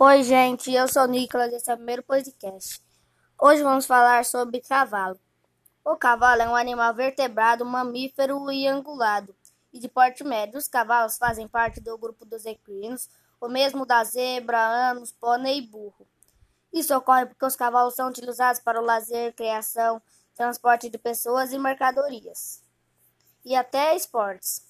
Oi, gente, eu sou o Nicolas, esse é o primeiro podcast. Hoje vamos falar sobre cavalo. O cavalo é um animal vertebrado, mamífero e angulado, e de porte médio. Os cavalos fazem parte do grupo dos equinos, o mesmo da zebra, anos, pônei e burro. Isso ocorre porque os cavalos são utilizados para o lazer, criação, transporte de pessoas e mercadorias, e até esportes.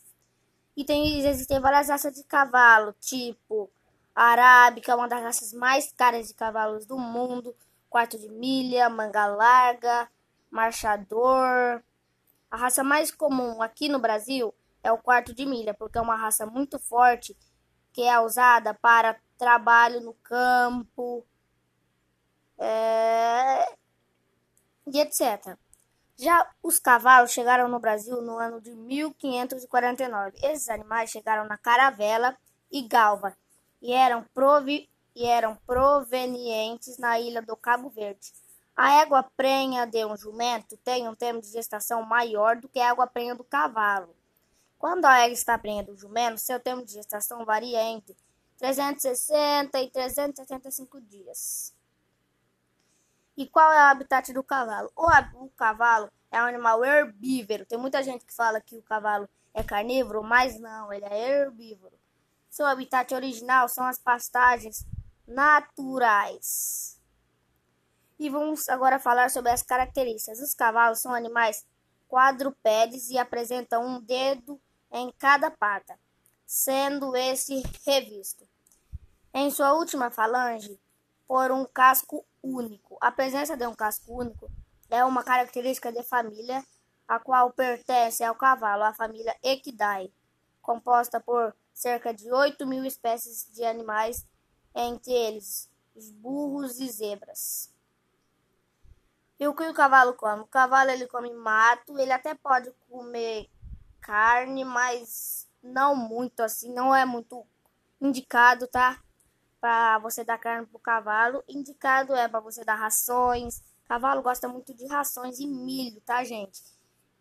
E tem, existem várias raças de cavalo, tipo arábica, uma das raças mais caras de cavalos do mundo, quarto de milha, manga larga, marchador. A raça mais comum aqui no Brasil é o quarto de milha, porque é uma raça muito forte que é usada para trabalho no campo é... e etc. Já os cavalos chegaram no Brasil no ano de 1549. Esses animais chegaram na Caravela e Galva, e eram, provi e eram provenientes na ilha do Cabo Verde. A égua prenha de um jumento tem um tempo de gestação maior do que a égua prenha do cavalo. Quando a égua está prenha do jumento, seu tempo de gestação varia entre 360 e 375 dias. E qual é o habitat do cavalo? O, o cavalo é um animal herbívoro. Tem muita gente que fala que o cavalo é carnívoro, mas não, ele é herbívoro. Seu habitat original são as pastagens naturais. E vamos agora falar sobre as características. Os cavalos são animais quadrupédes e apresentam um dedo em cada pata, sendo esse revisto em sua última falange por um casco único. A presença de um casco único é uma característica de família a qual pertence ao cavalo, a família Equidae, composta por cerca de 8 mil espécies de animais, entre eles os burros e zebras. E o que o cavalo come? O cavalo ele come mato, ele até pode comer carne, mas não muito assim, não é muito indicado, tá? Para você dar carne pro cavalo, indicado é para você dar rações. O cavalo gosta muito de rações e milho, tá, gente?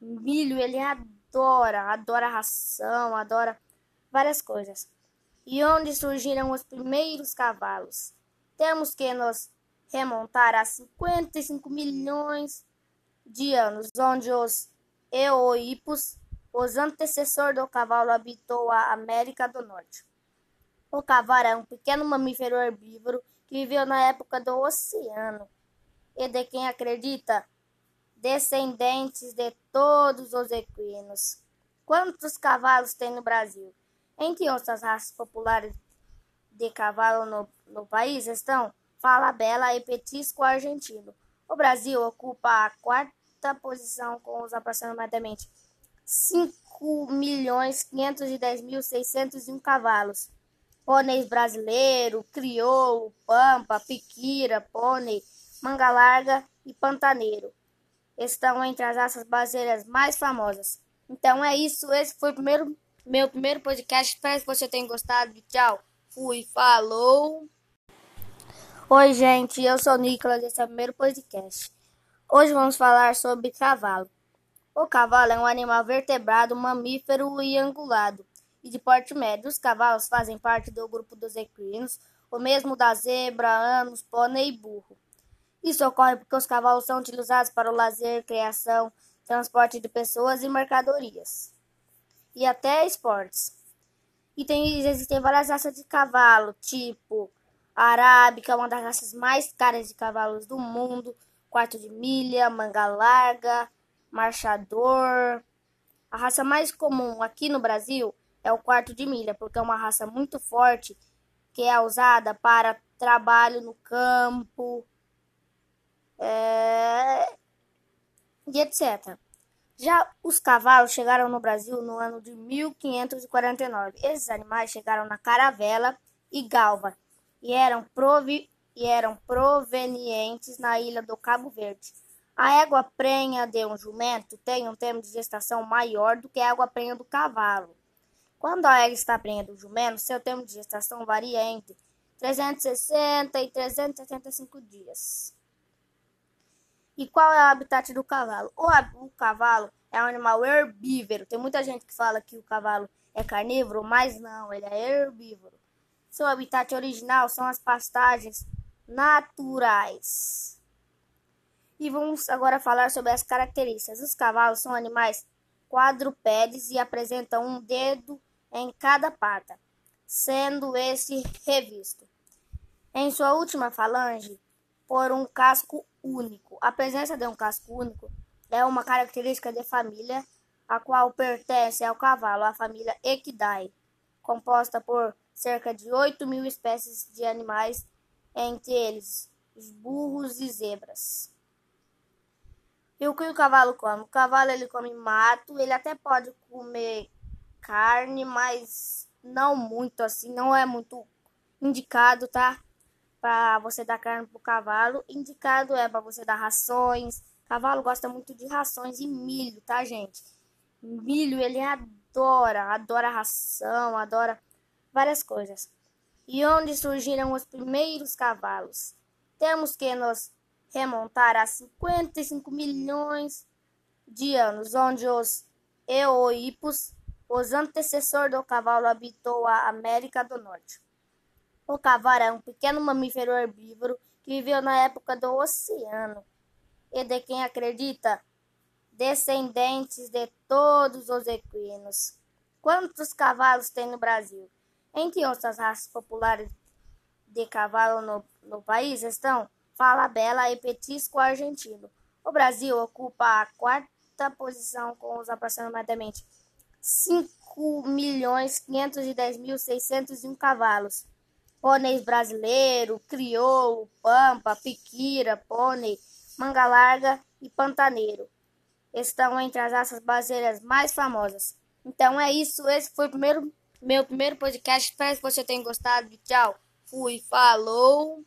Milho ele adora, adora ração, adora várias coisas. E onde surgiram os primeiros cavalos? Temos que nos remontar a 55 milhões de anos, onde os eoipos, os antecessores do cavalo, habitou a América do Norte. O cavalo é um pequeno mamífero herbívoro que viveu na época do oceano e de quem acredita descendentes de todos os equinos. Quantos cavalos tem no Brasil? Entre outras raças populares de cavalo no, no país estão Falabella e Petisco argentino. O Brasil ocupa a quarta posição com os aproximadamente 5.510.601 cavalos. Pôneis brasileiro, crioulo, pampa, piquira, pônei, manga larga e pantaneiro estão entre as raças brasileiras mais famosas. Então é isso, esse foi o primeiro meu primeiro podcast. Espero que você tenha gostado. Tchau. Fui, falou. Oi, gente, eu sou o Nicolas, esse é o primeiro podcast. Hoje vamos falar sobre cavalo. O cavalo é um animal vertebrado, mamífero e angulado, e de porte médio. Os cavalos fazem parte do grupo dos equinos, o mesmo da zebra, anos, pônei e burro. Isso ocorre porque os cavalos são utilizados para o lazer, criação, transporte de pessoas e mercadorias e até esportes. E tem, existem várias raças de cavalo, tipo arábica, uma das raças mais caras de cavalos do mundo, quarto de milha, manga larga, marchador. A raça mais comum aqui no Brasil é o quarto de milha, porque é uma raça muito forte que é usada para trabalho no campo é... e etc. Já os cavalos chegaram no Brasil no ano de 1549. Esses animais chegaram na Caravela e Galva e eram, provi e eram provenientes na ilha do Cabo Verde. A égua prenha de um jumento tem um tempo de gestação maior do que a égua prenha do cavalo. Quando a égua está prenha do jumento, seu tempo de gestação varia entre 360 e 375 dias. E qual é o habitat do cavalo? O, o cavalo é um animal herbívoro. Tem muita gente que fala que o cavalo é carnívoro, mas não, ele é herbívoro. Seu habitat original são as pastagens naturais. E vamos agora falar sobre as características. Os cavalos são animais quadrupédes e apresentam um dedo em cada pata, sendo esse revisto em sua última falange por um casco único. A presença de um casco único é uma característica de família a qual pertence ao cavalo, a família Equidae, composta por cerca de 8 mil espécies de animais, entre eles os burros e zebras. E o que o cavalo come? O cavalo ele come mato, ele até pode comer carne, mas não muito assim, não é muito indicado, tá? Para você dar carne pro cavalo, indicado é para você dar rações. O cavalo gosta muito de rações e milho, tá, gente? Milho ele adora, adora ração, adora várias coisas. E onde surgiram os primeiros cavalos? Temos que nos remontar a 55 milhões de anos, onde os eoipos, os antecessores do cavalo, habitou a América do Norte. O cavalo é um pequeno mamífero herbívoro que viveu na época do oceano e de quem acredita descendentes de todos os equinos. Quantos cavalos tem no Brasil? Entre outras raças populares de cavalo no, no país estão Falabella e Petisco argentino. O Brasil ocupa a quarta posição com os aproximadamente 5.510.601 cavalos. Pôneis brasileiro, crioulo, pampa, piquira, pônei, manga larga e pantaneiro estão entre as raças brasileiras mais famosas. Então é isso, esse foi o primeiro, meu primeiro podcast. Espero que você tenha gostado. Tchau, fui, falou!